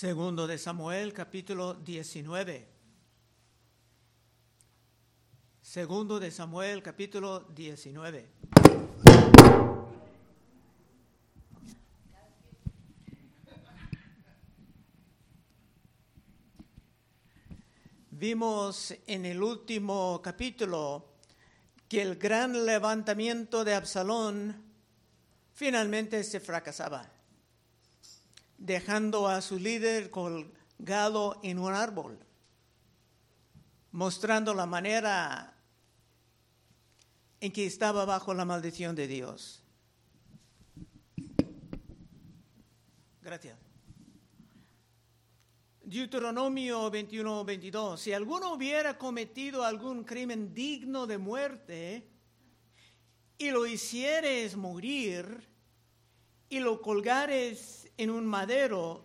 Segundo de Samuel, capítulo 19. Segundo de Samuel, capítulo 19. Vimos en el último capítulo que el gran levantamiento de Absalón finalmente se fracasaba, dejando a su líder colgado en un árbol, mostrando la manera en que estaba bajo la maldición de Dios. Gracias. Deuteronomio 21, 22. Si alguno hubiera cometido algún crimen digno de muerte y lo hicieres morir y lo colgares en un madero,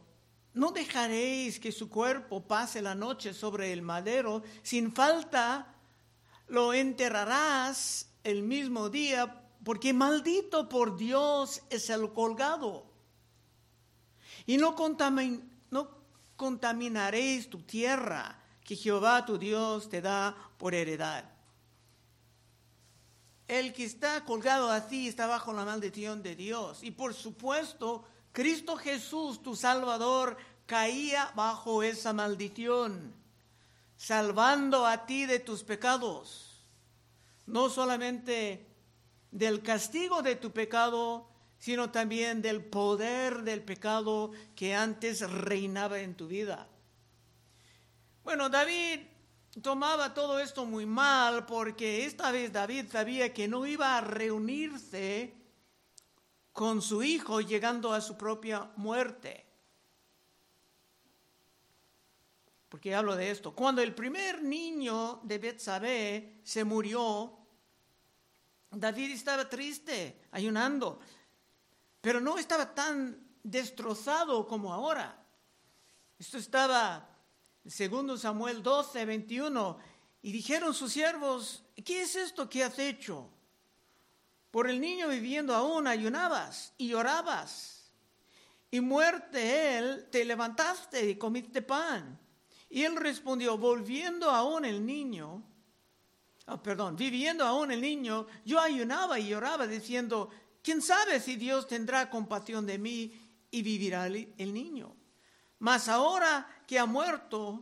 no dejaréis que su cuerpo pase la noche sobre el madero. Sin falta lo enterrarás el mismo día, porque maldito por Dios es el colgado. Y no, no contaminaréis tu tierra que Jehová tu Dios te da por heredad. El que está colgado así está bajo la maldición de Dios. Y por supuesto, Cristo Jesús, tu Salvador, caía bajo esa maldición, salvando a ti de tus pecados. No solamente del castigo de tu pecado, sino también del poder del pecado que antes reinaba en tu vida. Bueno, David tomaba todo esto muy mal porque esta vez David sabía que no iba a reunirse con su hijo llegando a su propia muerte. Porque hablo de esto. Cuando el primer niño de Betsabé se murió, David estaba triste, ayunando pero no estaba tan destrozado como ahora. Esto estaba, segundo Samuel 12, 21, y dijeron sus siervos, ¿qué es esto que has hecho? Por el niño viviendo aún ayunabas y llorabas, y muerte él, te levantaste y comiste pan. Y él respondió, volviendo aún el niño, oh, perdón, viviendo aún el niño, yo ayunaba y lloraba diciendo, ¿Quién sabe si Dios tendrá compasión de mí y vivirá el niño? Mas ahora que ha muerto,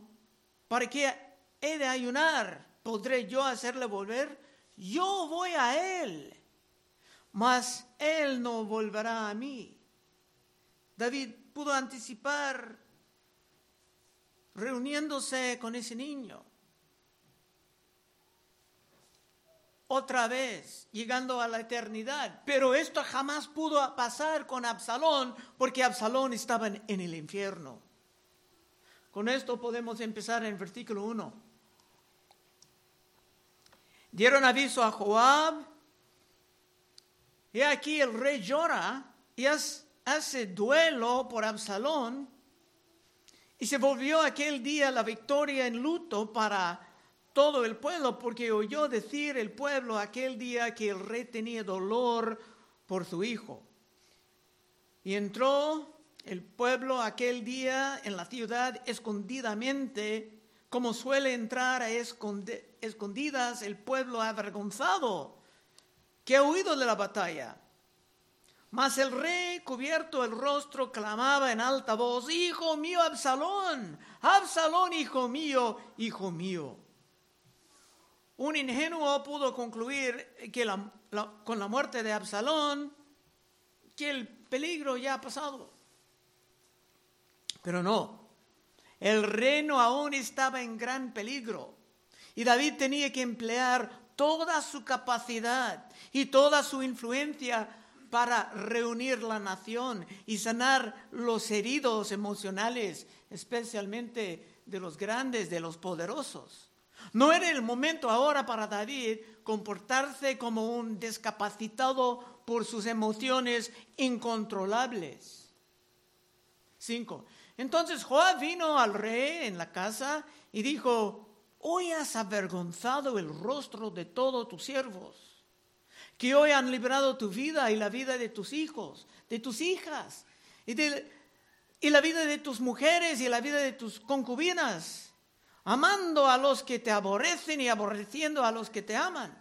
¿para qué he de ayunar? ¿Podré yo hacerle volver? Yo voy a él, mas él no volverá a mí. David pudo anticipar reuniéndose con ese niño. otra vez, llegando a la eternidad. Pero esto jamás pudo pasar con Absalón, porque Absalón estaba en, el infierno. Con esto podemos empezar en el versículo 1. Dieron aviso a Joab, y aquí el rey llora y hace duelo por Absalón, y se volvió aquel día la victoria en luto para todo el pueblo, porque oyó decir el pueblo aquel día que el rey tenía dolor por su hijo. Y entró el pueblo aquel día en la ciudad escondidamente, como suele entrar a escondidas el pueblo avergonzado que ha huido de la batalla. Mas el rey, cubierto el rostro, clamaba en alta voz, Hijo mío, Absalón, Absalón, hijo mío, hijo mío. Un ingenuo pudo concluir que con la muerte de Absalón, que el peligro ya ha pasado. Pero no, el reino aún estaba en gran peligro y David tenía que emplear toda su capacidad y toda su influencia para reunir la nación y sanar los heridos emocionales, especialmente de los grandes, de los poderosos. No era el momento ahora para David comportarse como un discapacitado por sus emociones incontrolables. Cinco. Entonces Joab vino al rey en la casa y dijo, hoy has avergonzado el rostro de todos tus siervos, que hoy han librado tu vida y la vida de tus hijos, de tus hijas y de y la vida de tus mujeres y la vida de tus concubinas, amando a los que te aborrecen y aborreciendo a los que te aman.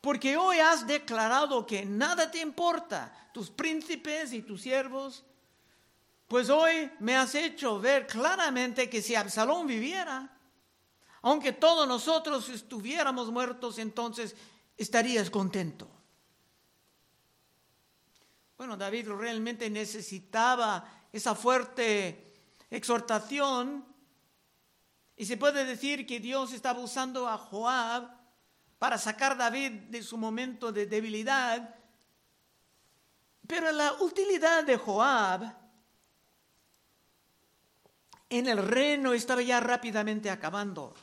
Porque hoy has declarado que nada te importa, tus príncipes y tus siervos, pues hoy me has hecho ver claramente que si Absalón viviera, aunque todos nosotros estuviéramos muertos, entonces estarías contento. Bueno, David realmente necesitaba esa fuerte exhortación y se puede decir que Dios estaba usando a Joab para sacar a David de su momento de debilidad. Pero la utilidad de Joab en el reino estaba ya rápidamente acabando.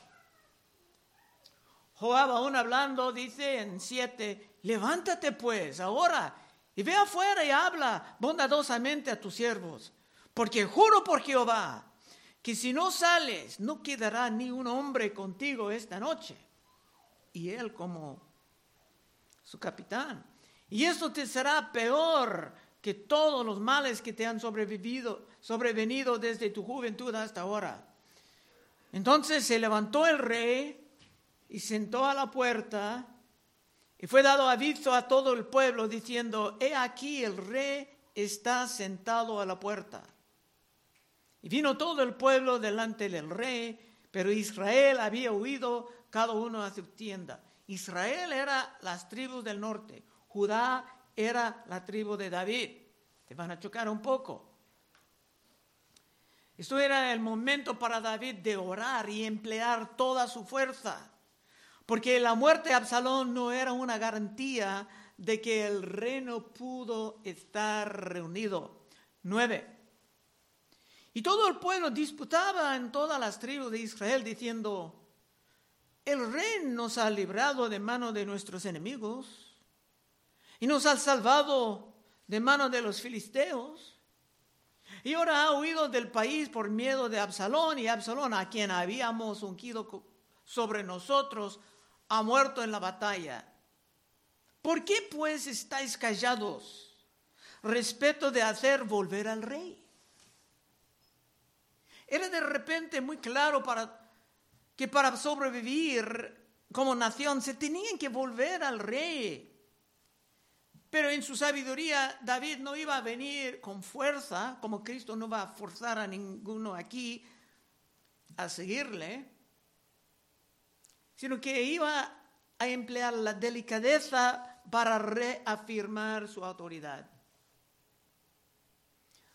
Joab aún hablando dice en siete, levántate pues ahora y ve afuera y habla bondadosamente a tus siervos, porque juro por Jehová que si no sales no quedará ni un hombre contigo esta noche. Y él como su capitán. Y esto te será peor que todos los males que te han sobrevivido, sobrevenido desde tu juventud hasta ahora. Entonces se levantó el rey y sentó a la puerta y fue dado aviso a todo el pueblo diciendo, he aquí el rey está sentado a la puerta. Y vino todo el pueblo delante del rey, pero Israel había huido cada uno a su tienda. Israel era las tribus del norte, Judá era la tribu de David. Te van a chocar un poco. Esto era el momento para David de orar y emplear toda su fuerza, porque la muerte de Absalón no era una garantía de que el reino pudo estar reunido. Nueve. Y todo el pueblo disputaba en todas las tribus de Israel diciendo, el rey nos ha librado de mano de nuestros enemigos y nos ha salvado de mano de los filisteos. Y ahora ha huido del país por miedo de Absalón y Absalón, a quien habíamos ungido sobre nosotros, ha muerto en la batalla. ¿Por qué pues estáis callados respecto de hacer volver al rey? Era de repente muy claro para que para sobrevivir como nación se tenían que volver al rey. Pero en su sabiduría David no iba a venir con fuerza, como Cristo no va a forzar a ninguno aquí a seguirle, sino que iba a emplear la delicadeza para reafirmar su autoridad.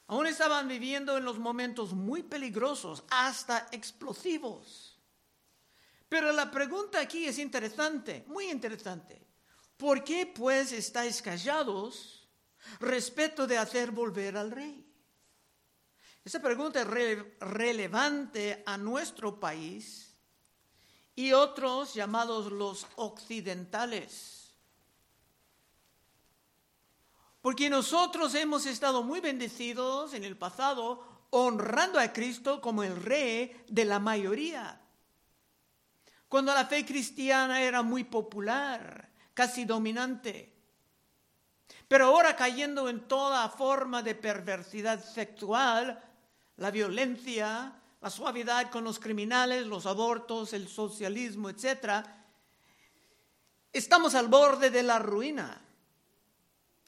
Aún estaban viviendo en los momentos muy peligrosos, hasta explosivos. Pero la pregunta aquí es interesante, muy interesante. ¿Por qué pues estáis callados respecto de hacer volver al rey? Esa pregunta es relevante a nuestro país y otros llamados los occidentales. Porque nosotros hemos estado muy bendecidos en el pasado honrando a Cristo como el rey de la mayoría cuando la fe cristiana era muy popular, casi dominante. Pero ahora cayendo en toda forma de perversidad sexual, la violencia, la suavidad con los criminales, los abortos, el socialismo, etc., estamos al borde de la ruina.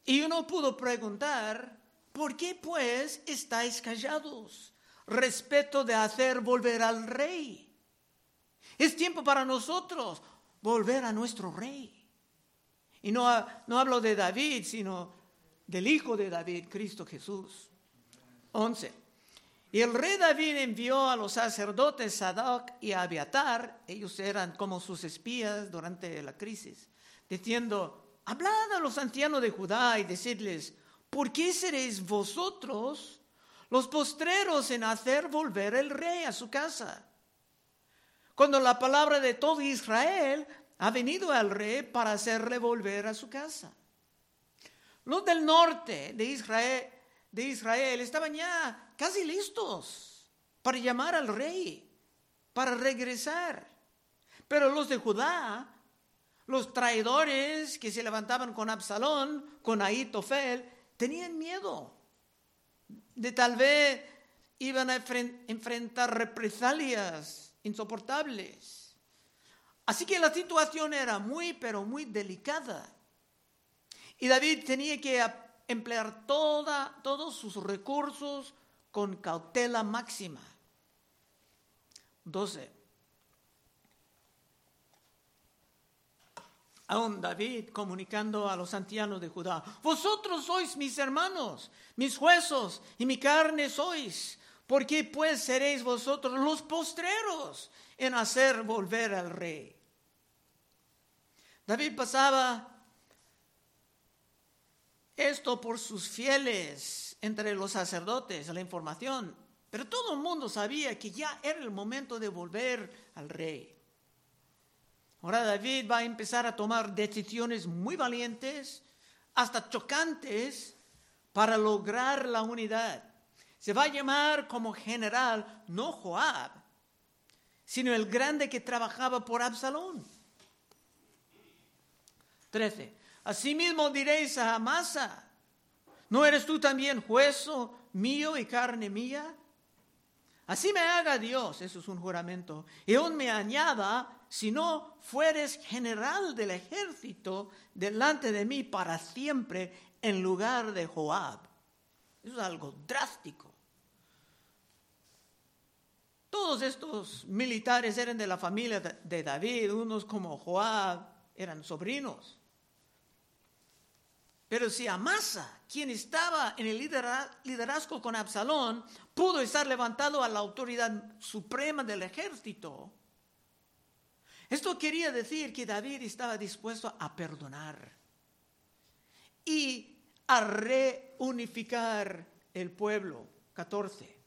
Y uno pudo preguntar, ¿por qué pues estáis callados respecto de hacer volver al rey? Es tiempo para nosotros volver a nuestro rey. Y no, no hablo de David, sino del hijo de David, Cristo Jesús. 11. Y el rey David envió a los sacerdotes Sadoc y Abiatar, ellos eran como sus espías durante la crisis, diciendo, hablad a los ancianos de Judá y decidles, ¿por qué seréis vosotros los postreros en hacer volver el rey a su casa? cuando la palabra de todo Israel ha venido al rey para hacerle volver a su casa. Los del norte de Israel, de Israel estaban ya casi listos para llamar al rey, para regresar. Pero los de Judá, los traidores que se levantaban con Absalón, con Ahitofel, tenían miedo. de tal vez iban a enfrentar represalias insoportables. Así que la situación era muy, pero muy delicada. Y David tenía que emplear toda, todos sus recursos con cautela máxima. 12. Aún David comunicando a los ancianos de Judá, vosotros sois mis hermanos, mis huesos y mi carne sois, porque pues seréis vosotros los postreros en hacer volver al rey. David pasaba esto por sus fieles entre los sacerdotes, la información, pero todo el mundo sabía que ya era el momento de volver al rey. Ahora David va a empezar a tomar decisiones muy valientes, hasta chocantes, para lograr la unidad. Se va a llamar como general no Joab, sino el grande que trabajaba por Absalón. 13. Asimismo diréis a Amasa, ¿no eres tú también hueso mío y carne mía? Así me haga Dios, eso es un juramento, y aún me añada si no fueres general del ejército delante de mí para siempre en lugar de Joab. Eso es algo drástico. Todos estos militares eran de la familia de David, unos como Joab eran sobrinos. Pero si Amasa, quien estaba en el liderazgo con Absalón, pudo estar levantado a la autoridad suprema del ejército, esto quería decir que David estaba dispuesto a perdonar y a reunificar el pueblo. 14.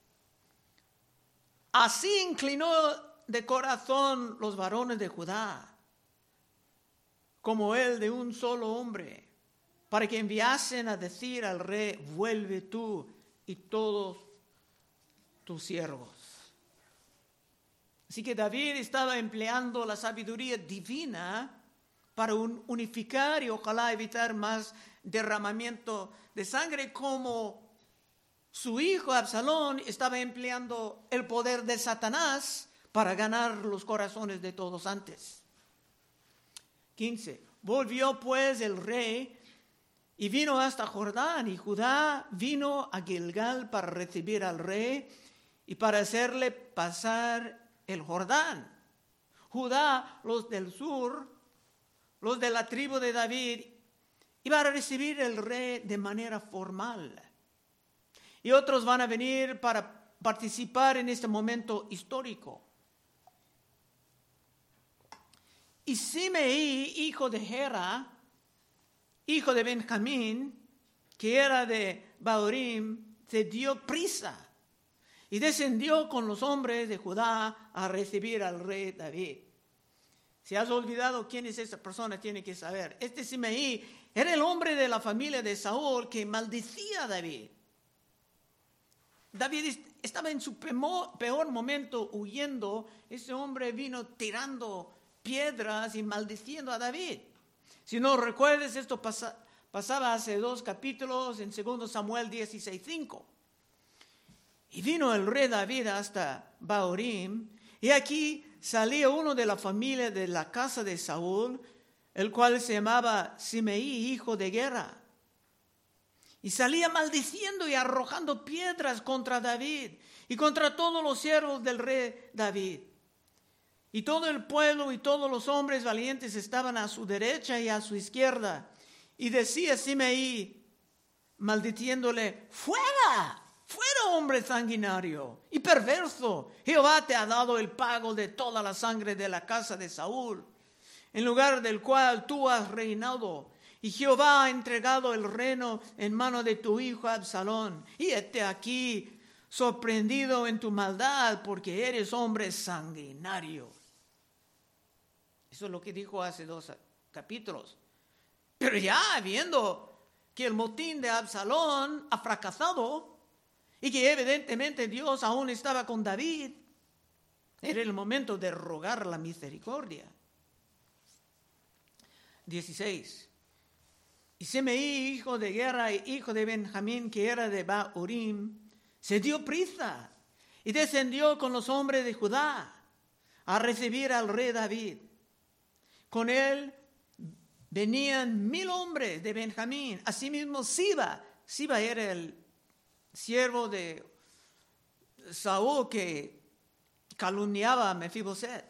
Así inclinó de corazón los varones de Judá, como él de un solo hombre, para que enviasen a decir al rey, vuelve tú y todos tus siervos. Así que David estaba empleando la sabiduría divina para unificar y ojalá evitar más derramamiento de sangre como su hijo Absalón estaba empleando el poder de Satanás para ganar los corazones de todos antes. 15. Volvió pues el rey y vino hasta Jordán y Judá vino a Gilgal para recibir al rey y para hacerle pasar el Jordán. Judá, los del sur, los de la tribu de David, iban a recibir el rey de manera formal. Y otros van a venir para participar en este momento histórico. Y Simeí, hijo de Gera, hijo de Benjamín, que era de Baurim, se dio prisa y descendió con los hombres de Judá a recibir al rey David. Si has olvidado quién es esa persona, tiene que saber. Este Simeí era el hombre de la familia de Saúl que maldecía a David. David estaba en su peor momento huyendo. Ese hombre vino tirando piedras y maldiciendo a David. Si no recuerdes, esto pasaba hace dos capítulos en 2 Samuel 16.5. Y vino el rey David hasta Baorim, y aquí salía uno de la familia de la casa de Saúl, el cual se llamaba Simeí, hijo de guerra. Y salía maldiciendo y arrojando piedras contra David y contra todos los siervos del rey David. Y todo el pueblo y todos los hombres valientes estaban a su derecha y a su izquierda. Y decía Simeí, maldiciéndole, fuera, fuera hombre sanguinario y perverso. Jehová te ha dado el pago de toda la sangre de la casa de Saúl, en lugar del cual tú has reinado. Y Jehová ha entregado el reino en mano de tu hijo Absalón. Y este aquí sorprendido en tu maldad porque eres hombre sanguinario. Eso es lo que dijo hace dos capítulos. Pero ya viendo que el motín de Absalón ha fracasado, y que evidentemente Dios aún estaba con David. Era el momento de rogar la misericordia. 16. Y Semeí, hijo de guerra, hijo de Benjamín, que era de Baurim, se dio prisa y descendió con los hombres de Judá a recibir al rey David. Con él venían mil hombres de Benjamín, asimismo Siba. Siba era el siervo de Saúl que calumniaba a Mefiboset,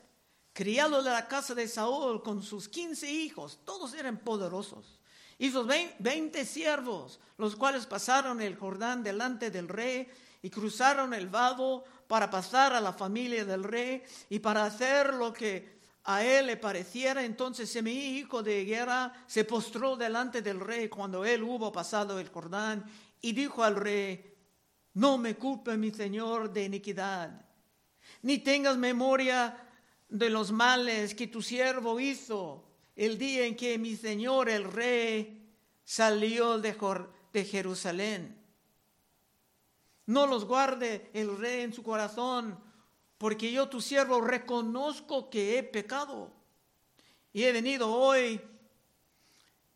criado de la casa de Saúl con sus quince hijos, todos eran poderosos. Y sus veinte siervos, los cuales pasaron el Jordán delante del rey y cruzaron el vado para pasar a la familia del rey y para hacer lo que a él le pareciera. Entonces Semí, hijo de guerra, se postró delante del rey cuando él hubo pasado el Jordán y dijo al rey, no me culpe mi señor de iniquidad, ni tengas memoria de los males que tu siervo hizo el día en que mi Señor el Rey salió de, Jerusalén. No los guarde el Rey en su corazón, porque yo tu siervo reconozco que he pecado. Y he venido hoy,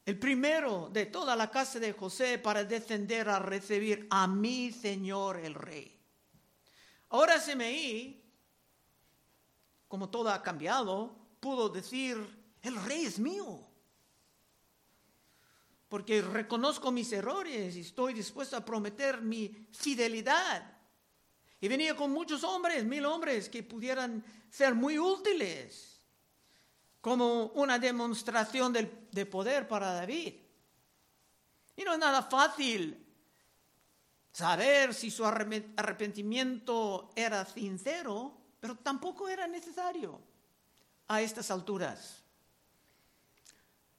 el primero de toda la casa de José, para descender a recibir a mi Señor el Rey. Ahora Semeí, como todo ha cambiado, pudo decir, el rey es mío. Porque reconozco mis errores y estoy dispuesto a prometer mi fidelidad. Y venía con muchos hombres, mil hombres, que pudieran ser muy útiles como una demostración de poder para David. Y no es nada fácil saber si su arrepentimiento era sincero, pero tampoco era necesario a estas alturas.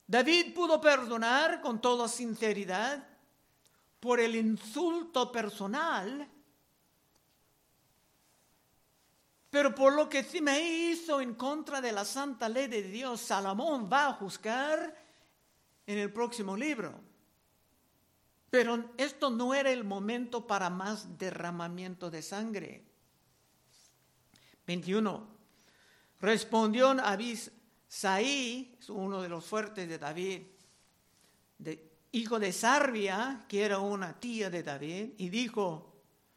David pudo perdonar con toda sinceridad por el insulto personal, pero por lo que me hizo en contra de la santa ley de Dios, Salomón va a juzgar en el próximo libro. Pero esto no era el momento para más derramamiento de sangre. 21. Respondió Abis Saí, uno de los fuertes de David, hijo de Sarbia, que era una tía de David, y dijo,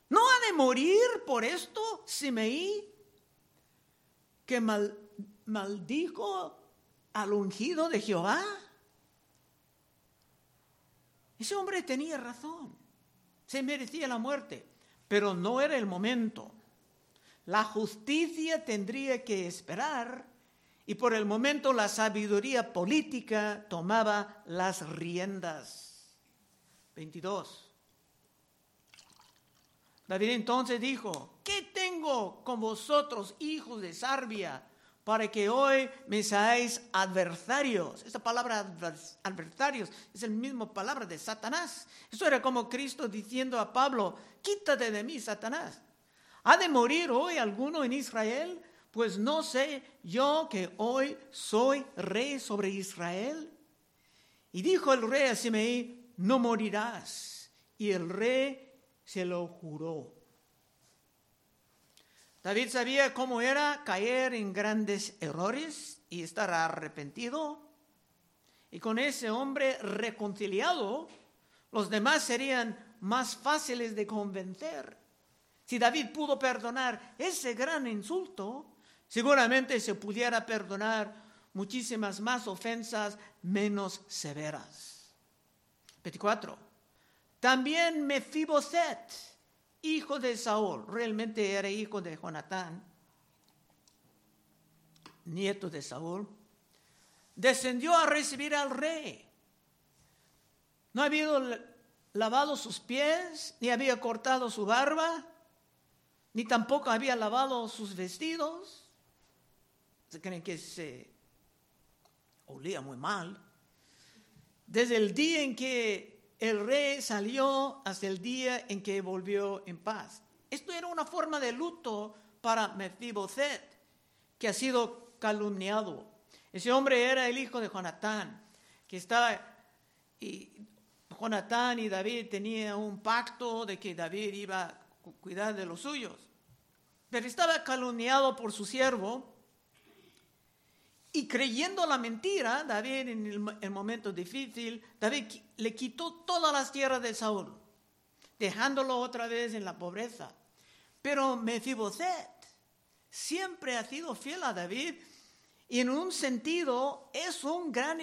¿no ha de morir por esto Simeí, que maldijo al ungido de Jehová? Ese hombre tenía razón, se merecía la muerte, pero no era el momento. La justicia tendría que esperar y por el momento la sabiduría política tomaba las riendas. 22. David entonces dijo, ¿qué tengo con vosotros, hijos de Sarbia, para que hoy me seáis adversarios? Esta palabra adversarios es la misma palabra de Satanás. Eso era como Cristo diciendo a Pablo, quítate de mí, Satanás. ¿Ha de morir hoy alguno en Israel? pues no sé yo que hoy soy rey sobre Israel. Y dijo el rey a Simeí, no morirás. Y el rey se lo juró. David sabía cómo era caer en grandes errores y estar arrepentido. Y con ese hombre reconciliado, los demás serían más fáciles de convencer. Si David pudo perdonar ese gran insulto, Seguramente se pudiera perdonar muchísimas más ofensas menos severas. 24. También Mefiboset, hijo de Saúl, realmente era hijo de Jonatán, nieto de Saúl, descendió a recibir al rey. No había lavado sus pies, ni había cortado su barba, ni tampoco había lavado sus vestidos se creen que se olía muy mal. Desde el día en que el rey salió hasta el día en que volvió en paz. Esto era una forma de luto para Mefiboset, que ha sido calumniado. Ese hombre era el hijo de Jonatán, que estaba, y Jonatán y David tenían un pacto de que David iba a cuidar de los suyos. Pero estaba calumniado por su siervo Y creyendo la mentira, David en el, momento difícil, David le quitó todas las tierras de Saúl, dejándolo otra vez en la pobreza. Pero Mefiboset siempre ha sido fiel a David y en un sentido es un gran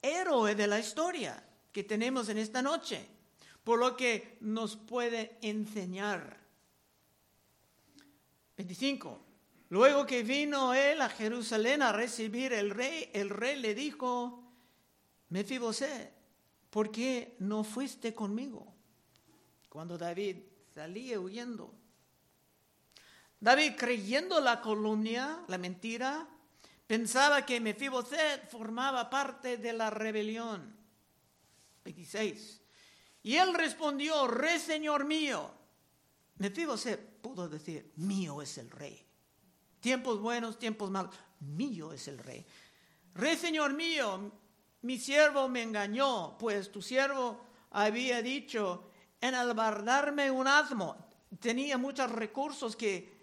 héroe de la historia que tenemos en esta noche, por lo que nos puede enseñar. 25. Luego que vino él a Jerusalén a recibir el rey, el rey le dijo, Mefiboset, ¿por qué no fuiste conmigo? Cuando David salía huyendo. David, creyendo la calumnia, la mentira, pensaba que Mefiboset formaba parte de la rebelión. 26. Y él respondió, rey señor mío. Mefiboset pudo decir, mío es el rey. Tiempos buenos, tiempos malos. Mío es el rey. Rey señor mío, mi siervo me engañó, pues tu siervo había dicho, en albardarme un asmo. Tenía muchos recursos que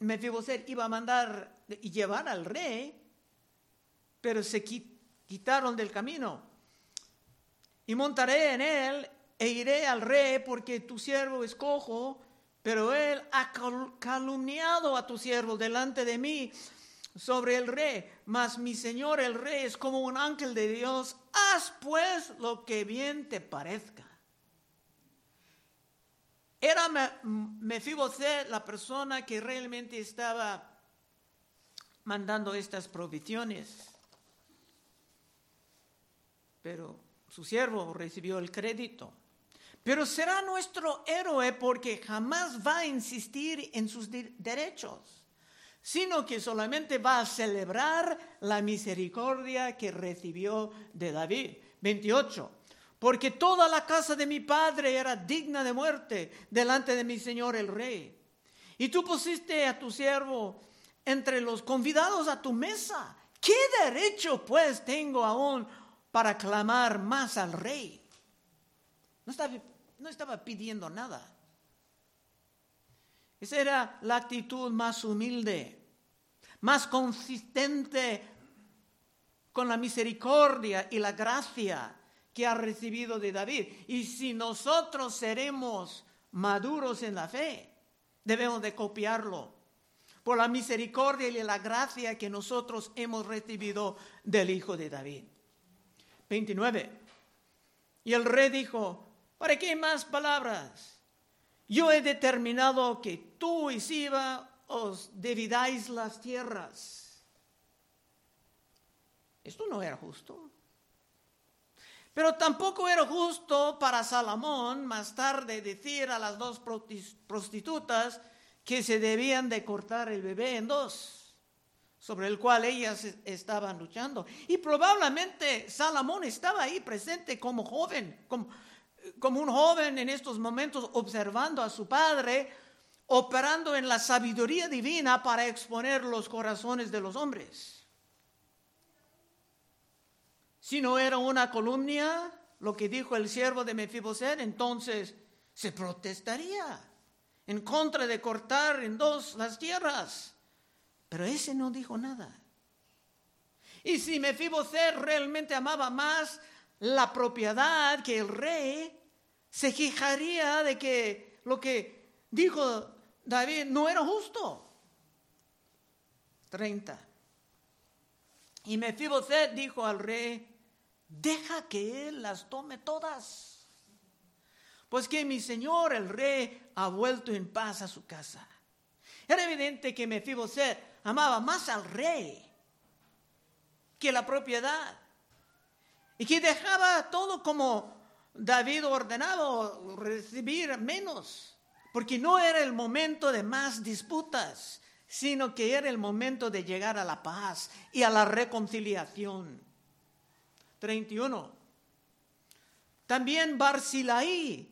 Mefiboset iba a mandar y llevar al rey, pero se quitaron del camino. Y montaré en él e iré al rey porque tu siervo es cojo pero él ha calumniado a tu siervo delante de mí sobre el rey. Mas mi señor el rey es como un ángel de Dios. Haz pues lo que bien te parezca. Era Mefiboset la persona que realmente estaba mandando estas provisiones. Pero su siervo recibió el crédito. Pero será nuestro héroe porque jamás va a insistir en sus derechos, sino que solamente va a celebrar la misericordia que recibió de David. 28. Porque toda la casa de mi padre era digna de muerte delante de mi señor el rey. Y tú pusiste a tu siervo entre los convidados a tu mesa. ¿Qué derecho pues tengo aún para clamar más al rey? No está no estaba pidiendo nada. Esa era la actitud más humilde, más consistente con la misericordia y la gracia que ha recibido de David. Y si nosotros seremos maduros en la fe, debemos de copiarlo por la misericordia y la gracia que nosotros hemos recibido del Hijo de David. 29. Y el rey dijo, ¿Para qué más palabras? Yo he determinado que tú y Siba os dividáis las tierras. Esto no era justo. Pero tampoco era justo para Salomón más tarde decir a las dos prostitutas que se debían de cortar el bebé en dos, sobre el cual ellas estaban luchando. Y probablemente Salomón estaba ahí presente como joven, como, como un joven en estos momentos observando a su padre, operando en la sabiduría divina para exponer los corazones de los hombres. Si no era una columna, lo que dijo el siervo de Mefiboset, entonces se protestaría en contra de cortar en dos las tierras. Pero ese no dijo nada. Y si Mefiboset realmente amaba más la propiedad que el rey se quejaría de que lo que dijo David no era justo. 30. Y Mefiboset dijo al rey, deja que él las tome todas, pues que mi señor el rey ha vuelto en paz a su casa. Era evidente que Mefiboset amaba más al rey que la propiedad y que dejaba todo como David ordenaba recibir menos, porque no era el momento de más disputas, sino que era el momento de llegar a la paz y a la reconciliación. 31. También Barcilaí,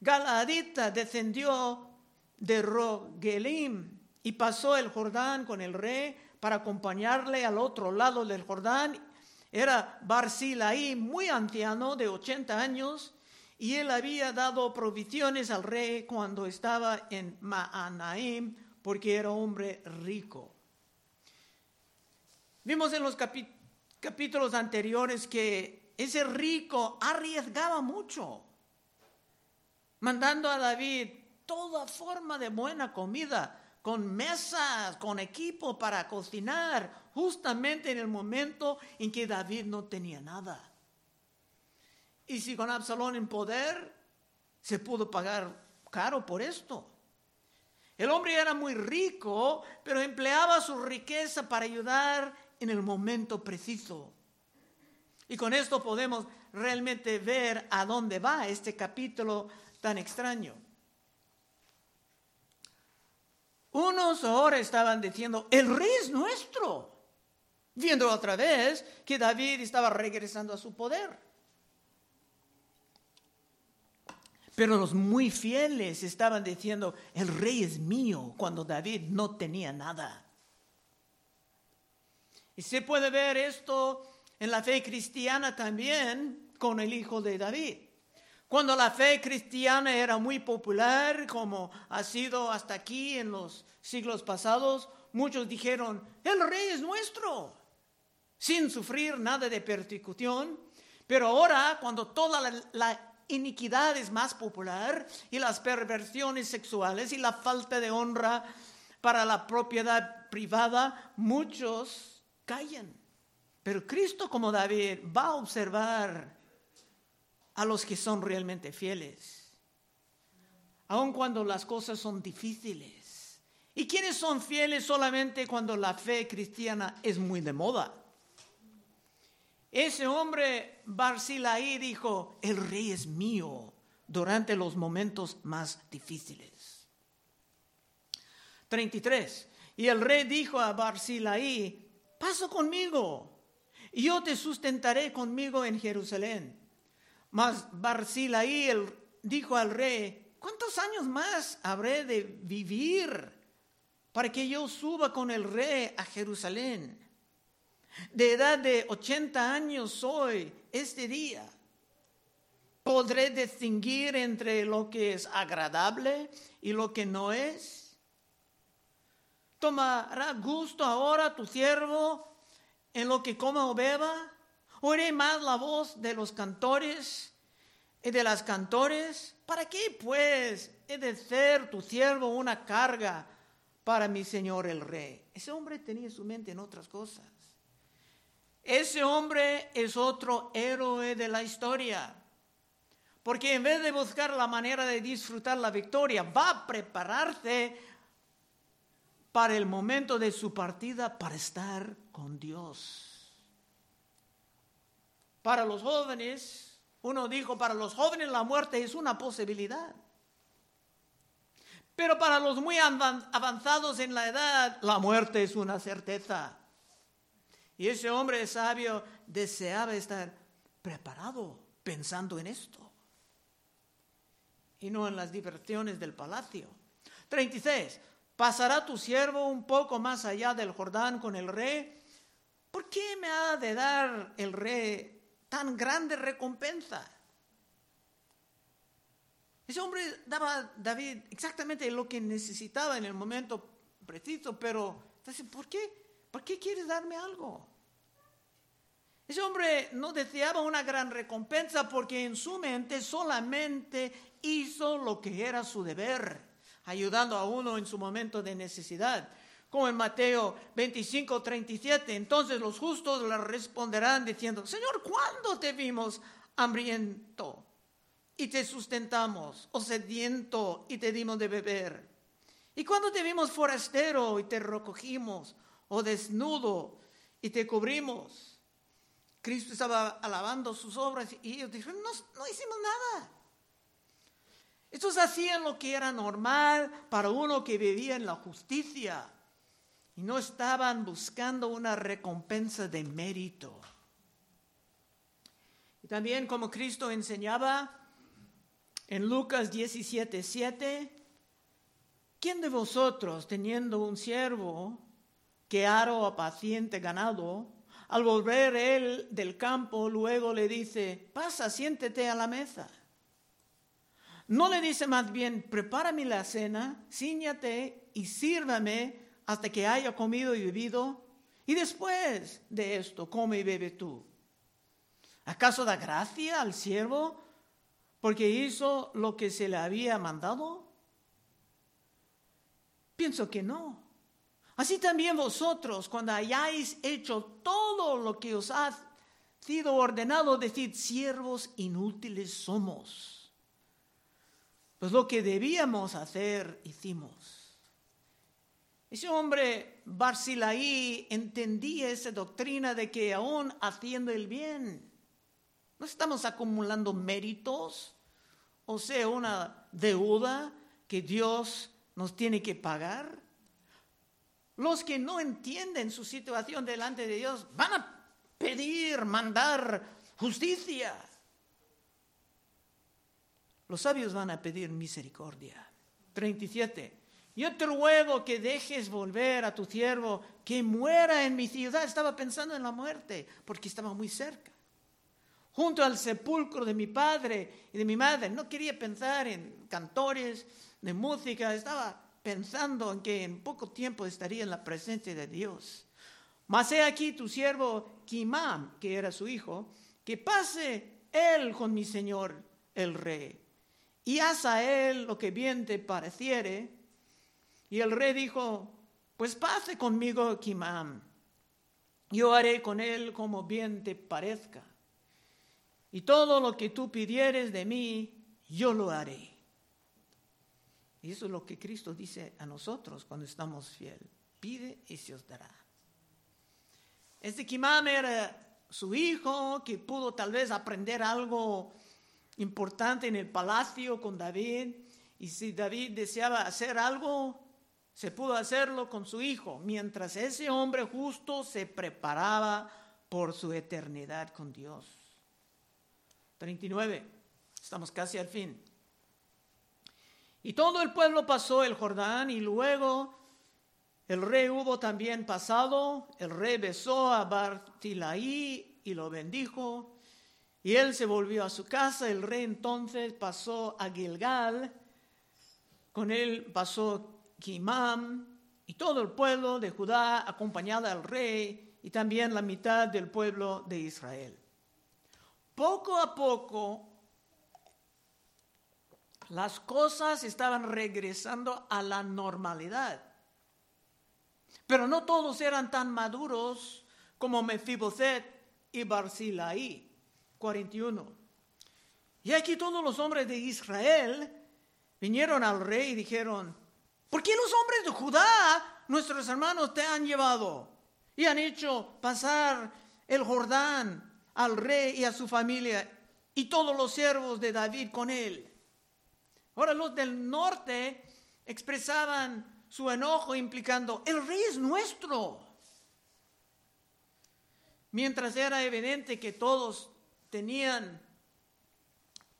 Galadita, descendió de Rogelim y pasó el Jordán con el rey para acompañarle al otro lado del Jordán era Barcilaí, muy anciano, de 80 años, y él había dado provisiones al rey cuando estaba en Maanaim, porque era hombre rico. Vimos en los capítulos anteriores que ese rico arriesgaba mucho, mandando a David toda forma de buena comida, con mesas, con equipo para cocinar, justamente en el momento en que David no tenía nada. Y si con Absalón en poder, se pudo pagar caro por esto. El hombre era muy rico, pero empleaba su riqueza para ayudar en el momento preciso. Y con esto podemos realmente ver a dónde va este capítulo tan extraño. Unos ahora estaban diciendo, el rey es nuestro, viendo otra vez que David estaba regresando a su poder. Pero los muy fieles estaban diciendo, el rey es mío, cuando David no tenía nada. Y se puede ver esto en la fe cristiana también con el hijo de David. Cuando la fe cristiana era muy popular, como ha sido hasta aquí en los siglos pasados, muchos dijeron, el rey es nuestro, sin sufrir nada de persecución. Pero ahora, cuando toda la, iniquidad es más popular y las perversiones sexuales y la falta de honra para la propiedad privada, muchos callan. Pero Cristo como David va a observar a los que son realmente fieles, aun cuando las cosas son difíciles. ¿Y quiénes son fieles solamente cuando la fe cristiana es muy de moda? Ese hombre Barcilaí dijo, el rey es mío durante los momentos más difíciles. 33. Y el rey dijo a Barcilaí, pasa conmigo, y yo te sustentaré conmigo en Jerusalén. Mas Barcilaí dijo al rey, ¿cuántos años más habré de vivir para que yo suba con el rey a Jerusalén? De edad de 80 años soy este día. ¿Podré distinguir entre lo que es agradable y lo que no es? ¿Tomará gusto ahora tu siervo en lo que coma o beba? Oiré más la voz de los cantores y de las cantores. ¿Para qué, pues, he de ser tu siervo una carga para mi señor el rey? Ese hombre tenía su mente en otras cosas. Ese hombre es otro héroe de la historia. Porque en vez de buscar la manera de disfrutar la victoria, va a prepararse para el momento de su partida para estar con Dios. Para los jóvenes, uno dijo, para los jóvenes la muerte es una posibilidad. Pero para los muy avanzados en la edad, la muerte es una certeza. Y ese hombre sabio deseaba estar preparado pensando en esto. Y no en las diversiones del palacio. 36. ¿Pasará tu siervo un poco más allá del Jordán con el rey? ¿Por qué me ha de dar el rey tan grande recompensa. Ese hombre daba a David exactamente lo que necesitaba en el momento preciso, pero ¿por qué? ¿Por qué quieres darme algo? Ese hombre no deseaba una gran recompensa porque en su mente solamente hizo lo que era su deber, ayudando a uno en su momento de necesidad como en Mateo 25, 37. Entonces los justos le responderán diciendo, Señor, ¿cuándo te vimos hambriento y te sustentamos, o sediento y te dimos de beber? ¿Y cuándo te vimos forastero y te recogimos, o desnudo y te cubrimos? Cristo estaba alabando sus obras y ellos dijeron, no, no hicimos nada. Estos hacían lo que era normal para uno que vivía en la justicia y no estaban buscando una recompensa de mérito. Y también como Cristo enseñaba en Lucas 17, 7, ¿quién de vosotros teniendo un siervo que aro a paciente ganado, al volver él del campo, luego le dice, pasa, siéntete a la mesa? No le dice más bien, prepárame la cena, ciñate y sírvame hasta que haya comido y bebido, Y después de esto, come y bebe tú. ¿Acaso da gracia al siervo porque hizo lo que se le había mandado? Pienso que no. Así también vosotros, cuando hayáis hecho todo lo que os ha sido ordenado, decid, siervos inútiles somos. Pues lo que debíamos hacer, hicimos. Ese hombre Barcilaí entendía esa doctrina de que aún haciendo el bien, no estamos acumulando méritos, o sea, una deuda que Dios nos tiene que pagar. Los que no entienden su situación delante de Dios van a pedir, mandar justicia. Los sabios van a pedir misericordia. 37. Yo te ruego que dejes volver a tu siervo, que muera en mi ciudad. Estaba pensando en la muerte, porque estaba muy cerca. Junto al sepulcro de mi padre y de mi madre. No quería pensar en cantores de música, estaba pensando en que en poco tiempo estaría en la presencia de Dios. Mas he aquí tu siervo Kimam, que era su hijo, que pase él con mi señor el rey, y haz a él lo que bien te pareciere. Y el rey dijo, pues pase conmigo Kimam, yo haré con él como bien te parezca. Y todo lo que tú pidieres de mí, yo lo haré. Y eso es lo que Cristo dice a nosotros cuando estamos fieles. Pide y se os dará. Este Kimam era su hijo que pudo tal vez aprender algo importante en el palacio con David. Y si David deseaba hacer algo, se pudo hacerlo con su hijo, mientras ese hombre justo se preparaba por su eternidad con Dios. 39. Estamos casi al fin. Y todo el pueblo pasó el Jordán y luego el rey hubo también pasado, el rey besó a Bartilaí y lo bendijo, y él se volvió a su casa, el rey entonces pasó a Gilgal, con él pasó Kimam y todo el pueblo de Judá acompañado al rey y también la mitad del pueblo de Israel. Poco a poco las cosas estaban regresando a la normalidad. Pero no todos eran tan maduros como Mefiboset y Barzilai. 41. Y aquí todos los hombres de Israel vinieron al rey y dijeron, ¿por qué los hombres de Judá, nuestros hermanos, te han llevado y han hecho pasar el Jordán al rey y a su familia y todos los siervos de David con él? Ahora los del norte expresaban su enojo implicando, el rey es nuestro. Mientras era evidente que todos tenían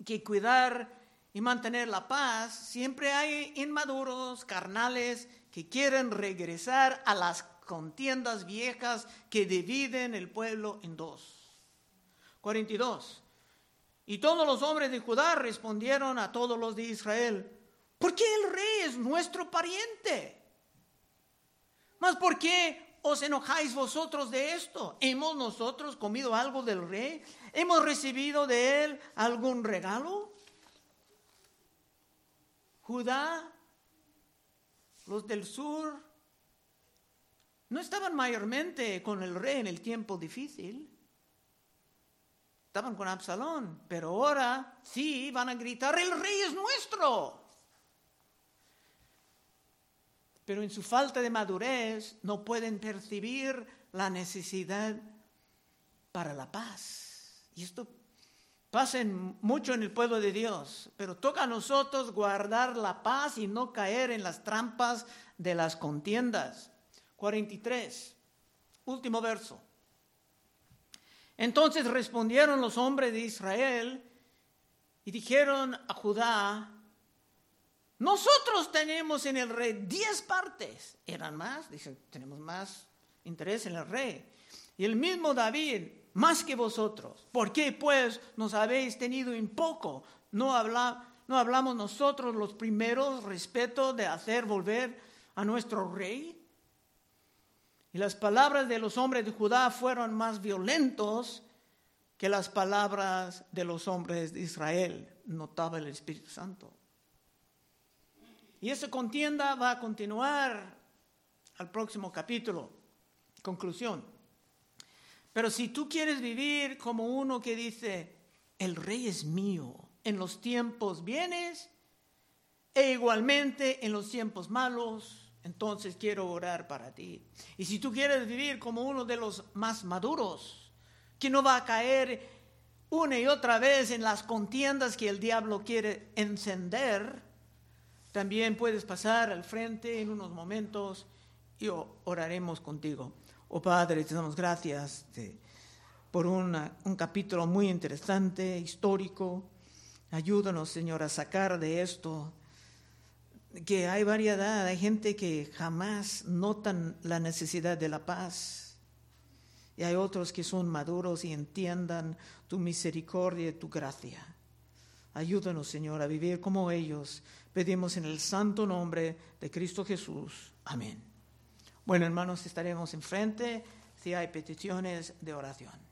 que cuidar y mantener la paz, siempre hay inmaduros, carnales, que quieren regresar a las contiendas viejas que dividen el pueblo en dos. 42. Y todos los hombres de Judá respondieron a todos los de Israel, ¿por qué el rey es nuestro pariente? ¿Mas por qué os enojáis vosotros de esto? ¿Hemos nosotros comido algo del rey? ¿Hemos recibido de él algún regalo? Judá, los del sur, no estaban mayormente con el rey en el tiempo difícil. Estaban con Absalón, pero ahora sí van a gritar, el rey es nuestro. Pero en su falta de madurez no pueden percibir la necesidad para la paz. Y esto pasa mucho en el pueblo de Dios, pero toca a nosotros guardar la paz y no caer en las trampas de las contiendas. 43, último verso. Entonces respondieron los hombres de Israel y dijeron a Judá, nosotros tenemos en el rey diez partes. Eran más, dicen, tenemos más interés en el rey. Y el mismo David, más que vosotros. ¿Por qué pues nos habéis tenido en poco? ¿No, no hablamos nosotros los primeros respeto de hacer volver a nuestro rey? Y las palabras de los hombres de Judá fueron más violentos que las palabras de los hombres de Israel, notaba el Espíritu Santo. Y esa contienda va a continuar al próximo capítulo. Conclusión. Pero si tú quieres vivir como uno que dice, el rey es mío, en los tiempos bienes e igualmente en los tiempos malos, entonces quiero orar para ti. Y si tú quieres vivir como uno de los más maduros, que no va a caer una y otra vez en las contiendas que el diablo quiere encender, también puedes pasar al frente en unos momentos y oraremos contigo. Oh Padre, te damos gracias por un capítulo muy interesante, histórico. Ayúdanos, Señor, a sacar de esto que hay variedad, hay gente que jamás notan la necesidad de la paz. Y hay otros que son maduros y entiendan tu misericordia y tu gracia. Ayúdanos, Señor, a vivir como ellos. Pedimos en el santo nombre de Cristo Jesús. Amén. Bueno, hermanos, estaremos enfrente si hay peticiones de oración.